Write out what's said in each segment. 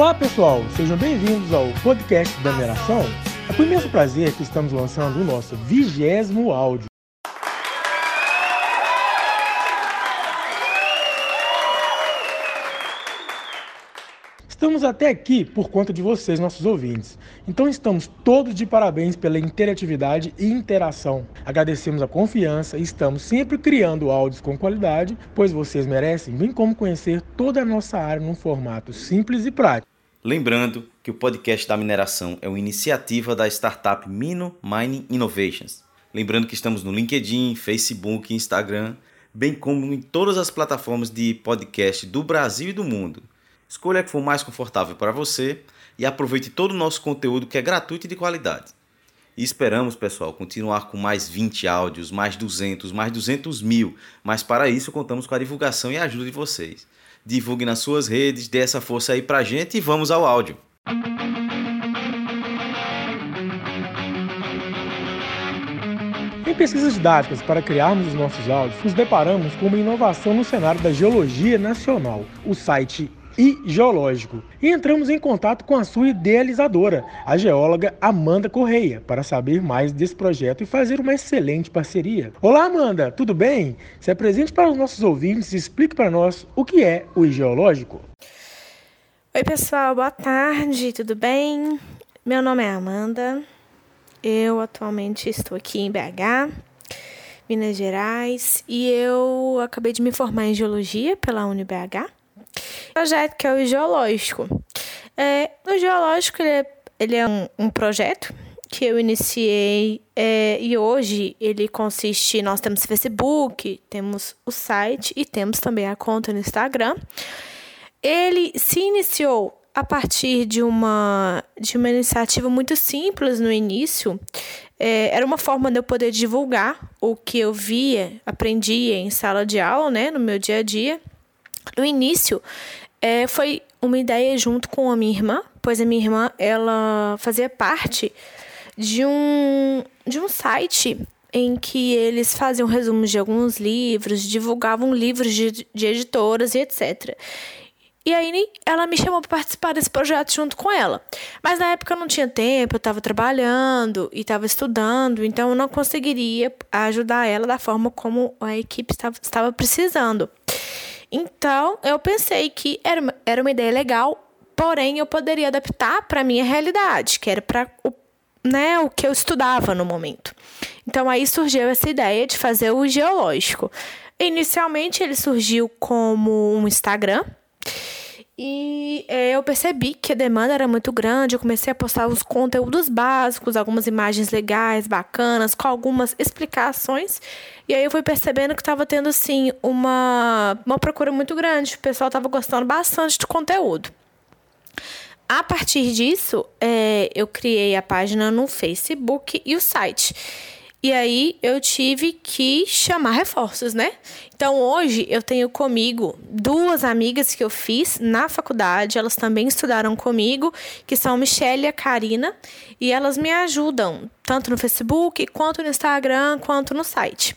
Olá pessoal, sejam bem-vindos ao podcast da Mineração. É com imenso prazer que estamos lançando o nosso vigésimo áudio. Estamos até aqui por conta de vocês, nossos ouvintes. Então estamos todos de parabéns pela interatividade e interação. Agradecemos a confiança e estamos sempre criando áudios com qualidade, pois vocês merecem, bem como conhecer toda a nossa área num formato simples e prático. Lembrando que o podcast da mineração é uma iniciativa da startup Mino Mining Innovations. Lembrando que estamos no LinkedIn, Facebook, Instagram, bem como em todas as plataformas de podcast do Brasil e do mundo. Escolha a que for mais confortável para você e aproveite todo o nosso conteúdo que é gratuito e de qualidade. E esperamos, pessoal, continuar com mais 20 áudios, mais 200, mais 200 mil, mas para isso contamos com a divulgação e a ajuda de vocês. Divulgue nas suas redes, dê essa força aí pra gente e vamos ao áudio. Em pesquisas didáticas para criarmos os nossos áudios, nos deparamos com uma inovação no cenário da geologia nacional. O site e geológico. E entramos em contato com a sua idealizadora, a geóloga Amanda Correia, para saber mais desse projeto e fazer uma excelente parceria. Olá, Amanda, tudo bem? Se apresente para os nossos ouvintes e explique para nós o que é o geológico. Oi, pessoal, boa tarde, tudo bem? Meu nome é Amanda. Eu atualmente estou aqui em BH, Minas Gerais, e eu acabei de me formar em geologia pela UniBH projeto que é o geológico. É, o geológico ele é, ele é um, um projeto que eu iniciei é, e hoje ele consiste nós temos Facebook temos o site e temos também a conta no Instagram. Ele se iniciou a partir de uma de uma iniciativa muito simples no início. É, era uma forma de eu poder divulgar o que eu via aprendia em sala de aula né no meu dia a dia. No início, é, foi uma ideia junto com a minha irmã, pois a minha irmã ela fazia parte de um, de um site em que eles faziam resumos de alguns livros, divulgavam livros de, de editoras e etc. E aí ela me chamou para participar desse projeto junto com ela. Mas na época eu não tinha tempo, eu estava trabalhando e estava estudando, então eu não conseguiria ajudar ela da forma como a equipe estava, estava precisando. Então, eu pensei que era era uma ideia legal, porém eu poderia adaptar para a minha realidade, que era para o, né, o que eu estudava no momento. Então, aí surgiu essa ideia de fazer o geológico. Inicialmente, ele surgiu como um Instagram. E é, eu percebi que a demanda era muito grande. Eu comecei a postar os conteúdos básicos, algumas imagens legais, bacanas, com algumas explicações. E aí eu fui percebendo que estava tendo, assim, uma, uma procura muito grande. O pessoal estava gostando bastante do conteúdo. A partir disso, é, eu criei a página no Facebook e o site. E aí eu tive que chamar reforços, né? Então hoje eu tenho comigo duas amigas que eu fiz na faculdade, elas também estudaram comigo, que são Michelle e a Karina, e elas me ajudam tanto no Facebook, quanto no Instagram, quanto no site.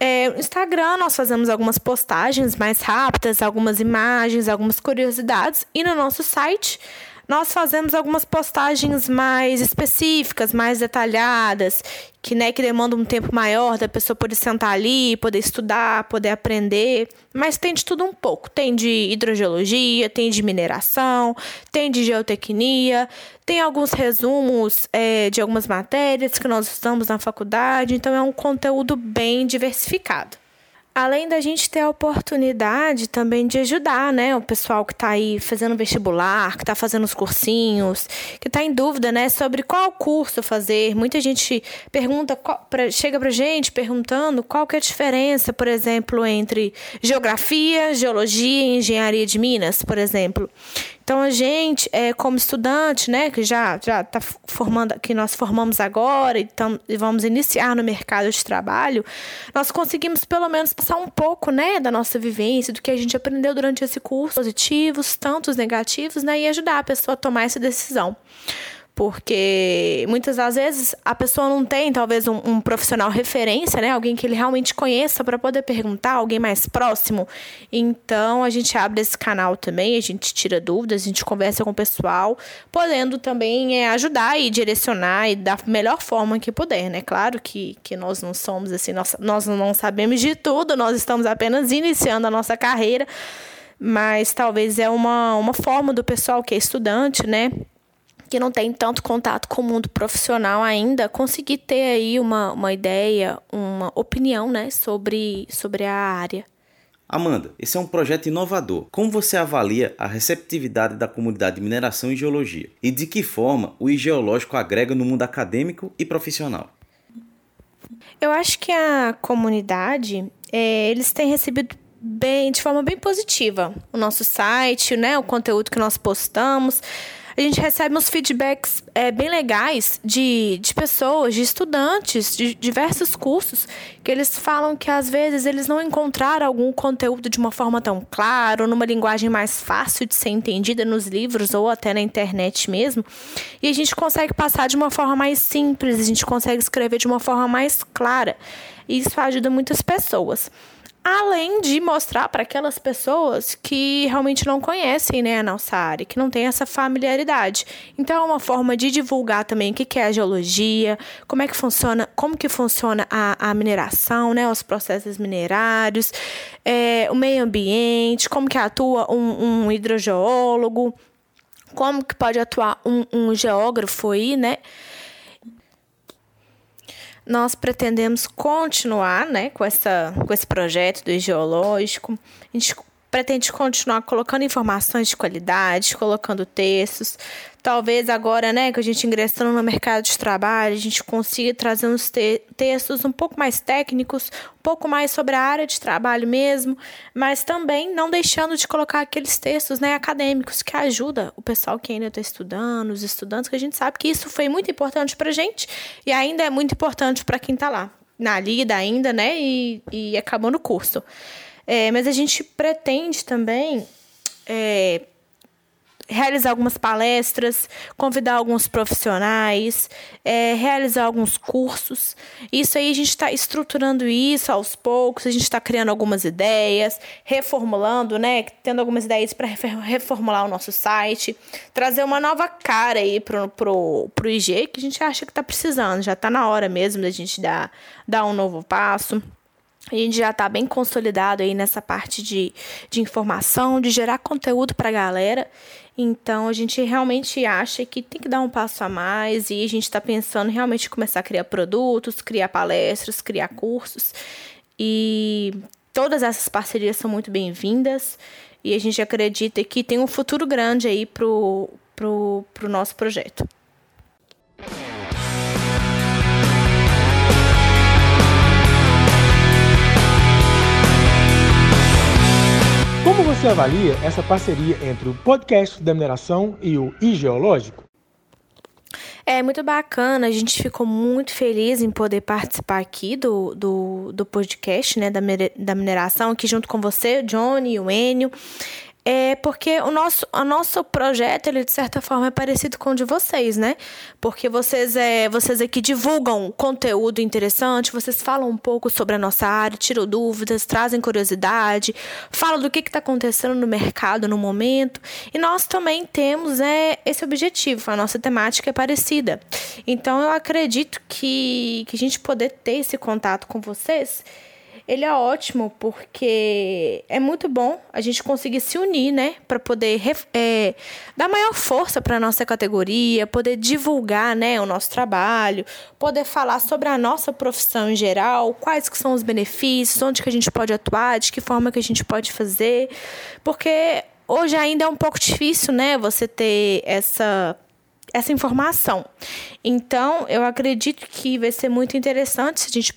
É, no Instagram nós fazemos algumas postagens mais rápidas, algumas imagens, algumas curiosidades, e no nosso site nós fazemos algumas postagens mais específicas, mais detalhadas, que, né, que demandam um tempo maior da pessoa poder sentar ali, poder estudar, poder aprender. Mas tem de tudo um pouco. Tem de hidrogeologia, tem de mineração, tem de geotecnia, tem alguns resumos é, de algumas matérias que nós estudamos na faculdade. Então é um conteúdo bem diversificado além da gente ter a oportunidade também de ajudar, né, o pessoal que está aí fazendo vestibular, que está fazendo os cursinhos, que está em dúvida, né, sobre qual curso fazer. Muita gente pergunta, qual, pra, chega pra gente perguntando qual que é a diferença, por exemplo, entre geografia, geologia e engenharia de Minas, por exemplo. Então a gente, é, como estudante, né, que já já está formando, que nós formamos agora então, e vamos iniciar no mercado de trabalho, nós conseguimos pelo menos passar um pouco, né, da nossa vivência, do que a gente aprendeu durante esse curso, positivos, tantos negativos, né, e ajudar a pessoa a tomar essa decisão. Porque muitas das vezes a pessoa não tem talvez um, um profissional referência, né? Alguém que ele realmente conheça para poder perguntar, alguém mais próximo. Então a gente abre esse canal também, a gente tira dúvidas, a gente conversa com o pessoal, podendo também é, ajudar e direcionar e da melhor forma que puder, né? Claro que, que nós não somos assim, nós, nós não sabemos de tudo, nós estamos apenas iniciando a nossa carreira, mas talvez é uma, uma forma do pessoal que é estudante, né? Que não tem tanto contato com o mundo profissional ainda, conseguir ter aí uma, uma ideia, uma opinião né, sobre, sobre a área. Amanda, esse é um projeto inovador. Como você avalia a receptividade da comunidade de mineração e geologia? E de que forma o geológico agrega no mundo acadêmico e profissional? Eu acho que a comunidade, é, eles têm recebido bem, de forma bem positiva o nosso site, né, o conteúdo que nós postamos a gente recebe uns feedbacks é, bem legais de, de pessoas, de estudantes, de diversos cursos, que eles falam que às vezes eles não encontraram algum conteúdo de uma forma tão clara, ou numa linguagem mais fácil de ser entendida nos livros ou até na internet mesmo. E a gente consegue passar de uma forma mais simples, a gente consegue escrever de uma forma mais clara. E isso ajuda muitas pessoas além de mostrar para aquelas pessoas que realmente não conhecem né, a nossa área, que não têm essa familiaridade. Então é uma forma de divulgar também o que é a geologia, como é que funciona, como que funciona a, a mineração, né, os processos minerários, é, o meio ambiente, como que atua um, um hidrogeólogo, como que pode atuar um, um geógrafo aí, né? Nós pretendemos continuar né, com, essa, com esse projeto do geológico. A gente pretende continuar colocando informações de qualidade, colocando textos. Talvez agora, né, que a gente ingressando no mercado de trabalho, a gente consiga trazer uns te textos um pouco mais técnicos, um pouco mais sobre a área de trabalho mesmo, mas também não deixando de colocar aqueles textos, né, acadêmicos que ajuda o pessoal que ainda está estudando, os estudantes, que a gente sabe que isso foi muito importante para gente e ainda é muito importante para quem está lá na lida ainda, né, e, e acabando o curso. É, mas a gente pretende também é, realizar algumas palestras, convidar alguns profissionais, é, realizar alguns cursos. Isso aí a gente está estruturando isso aos poucos, a gente está criando algumas ideias, reformulando, né? Tendo algumas ideias para reformular o nosso site, trazer uma nova cara aí pro, pro, pro IG que a gente acha que está precisando. Já está na hora mesmo da gente dar, dar um novo passo. A gente já está bem consolidado aí nessa parte de, de informação, de gerar conteúdo para a galera. Então, a gente realmente acha que tem que dar um passo a mais e a gente está pensando realmente começar a criar produtos, criar palestras, criar cursos. E todas essas parcerias são muito bem-vindas e a gente acredita que tem um futuro grande aí para o pro, pro nosso projeto. Como você avalia essa parceria entre o podcast da mineração e o iGeológico? É muito bacana, a gente ficou muito feliz em poder participar aqui do, do, do podcast né, da, da mineração, aqui junto com você, Johnny e o Enio é porque o nosso, o nosso projeto, ele de certa forma é parecido com o de vocês, né? Porque vocês, é, vocês aqui divulgam conteúdo interessante, vocês falam um pouco sobre a nossa área, tiram dúvidas, trazem curiosidade, falam do que está acontecendo no mercado no momento. E nós também temos é, esse objetivo, a nossa temática é parecida. Então eu acredito que, que a gente poder ter esse contato com vocês ele é ótimo porque é muito bom a gente conseguir se unir, né, para poder é, dar maior força para nossa categoria, poder divulgar, né, o nosso trabalho, poder falar sobre a nossa profissão em geral, quais que são os benefícios, onde que a gente pode atuar, de que forma que a gente pode fazer, porque hoje ainda é um pouco difícil, né, você ter essa essa informação. Então, eu acredito que vai ser muito interessante se a gente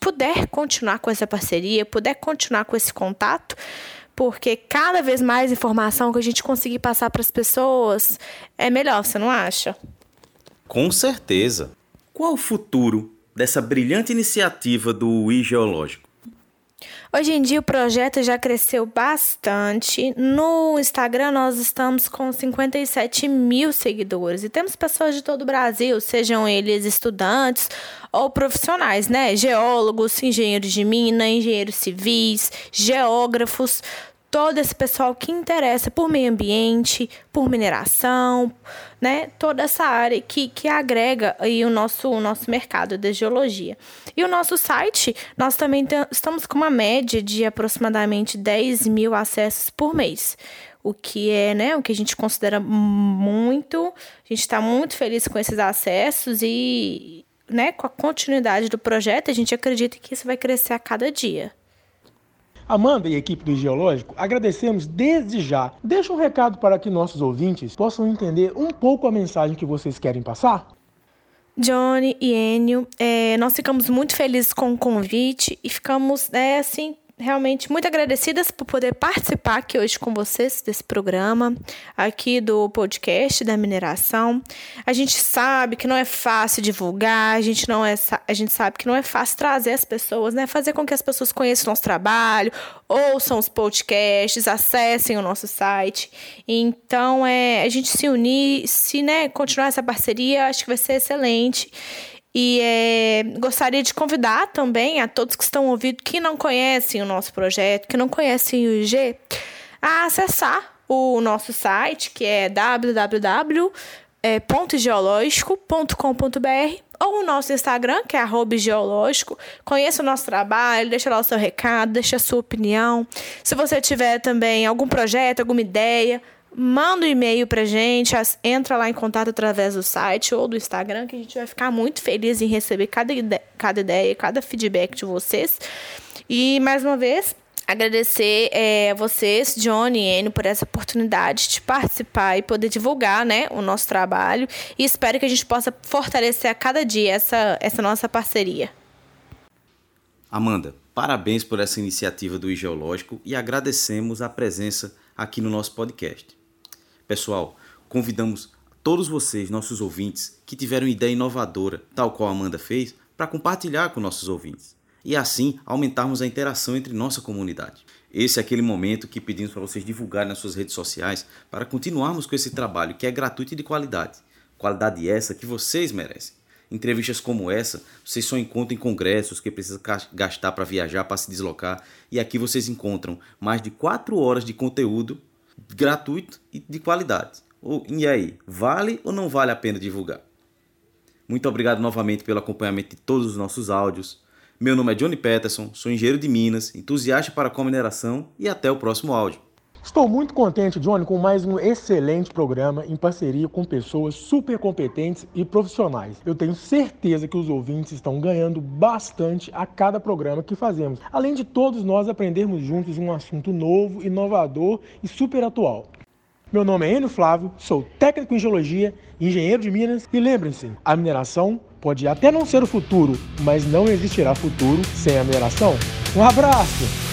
puder continuar com essa parceria, puder continuar com esse contato, porque cada vez mais informação que a gente conseguir passar para as pessoas é melhor, você não acha? Com certeza. Qual o futuro dessa brilhante iniciativa do I Geológico? Hoje em dia o projeto já cresceu bastante. No Instagram nós estamos com 57 mil seguidores e temos pessoas de todo o Brasil, sejam eles estudantes ou profissionais, né? Geólogos, engenheiros de mina, engenheiros civis, geógrafos, todo esse pessoal que interessa por meio ambiente, por mineração, né? Toda essa área que, que agrega aí o nosso, o nosso mercado da geologia. E o nosso site, nós também estamos com uma média de aproximadamente 10 mil acessos por mês. O que é, né, o que a gente considera muito. A gente está muito feliz com esses acessos e, né, com a continuidade do projeto, a gente acredita que isso vai crescer a cada dia. Amanda e equipe do Geológico, agradecemos desde já. Deixa um recado para que nossos ouvintes possam entender um pouco a mensagem que vocês querem passar. Johnny e Enio, é, nós ficamos muito felizes com o convite e ficamos, é, assim, realmente muito agradecidas por poder participar aqui hoje com vocês desse programa, aqui do podcast da mineração. A gente sabe que não é fácil divulgar, a gente não é a gente sabe que não é fácil trazer as pessoas, né, fazer com que as pessoas conheçam o nosso trabalho, ouçam os podcasts, acessem o nosso site. Então, é a gente se unir, se, né, continuar essa parceria, acho que vai ser excelente. E é, gostaria de convidar também a todos que estão ouvindo, que não conhecem o nosso projeto, que não conhecem o IG, a acessar o nosso site, que é www.geológico.com.br ou o nosso Instagram, que é geológico. Conheça o nosso trabalho, deixa lá o seu recado, deixa a sua opinião. Se você tiver também algum projeto, alguma ideia, manda um e-mail pra gente, entra lá em contato através do site ou do Instagram, que a gente vai ficar muito feliz em receber cada, ide cada ideia, cada feedback de vocês. E mais uma vez, agradecer é, a vocês, Johnny e Enio, por essa oportunidade de participar e poder divulgar né, o nosso trabalho. E espero que a gente possa fortalecer a cada dia essa, essa nossa parceria. Amanda, parabéns por essa iniciativa do Geológico e agradecemos a presença aqui no nosso podcast. Pessoal, convidamos todos vocês, nossos ouvintes, que tiveram ideia inovadora, tal qual a Amanda fez, para compartilhar com nossos ouvintes e assim aumentarmos a interação entre nossa comunidade. Esse é aquele momento que pedimos para vocês divulgarem nas suas redes sociais para continuarmos com esse trabalho que é gratuito e de qualidade. Qualidade essa que vocês merecem. Entrevistas como essa, vocês só encontram em congressos que precisam gastar para viajar, para se deslocar, e aqui vocês encontram mais de 4 horas de conteúdo gratuito e de qualidade. E aí, vale ou não vale a pena divulgar? Muito obrigado novamente pelo acompanhamento de todos os nossos áudios. Meu nome é Johnny Peterson, sou engenheiro de Minas, entusiasta para a mineração e até o próximo áudio. Estou muito contente, Johnny, com mais um excelente programa em parceria com pessoas super competentes e profissionais. Eu tenho certeza que os ouvintes estão ganhando bastante a cada programa que fazemos, além de todos nós aprendermos juntos um assunto novo, inovador e super atual. Meu nome é Enio Flávio, sou técnico em geologia, engenheiro de Minas e lembrem-se, a mineração pode até não ser o futuro, mas não existirá futuro sem a mineração. Um abraço!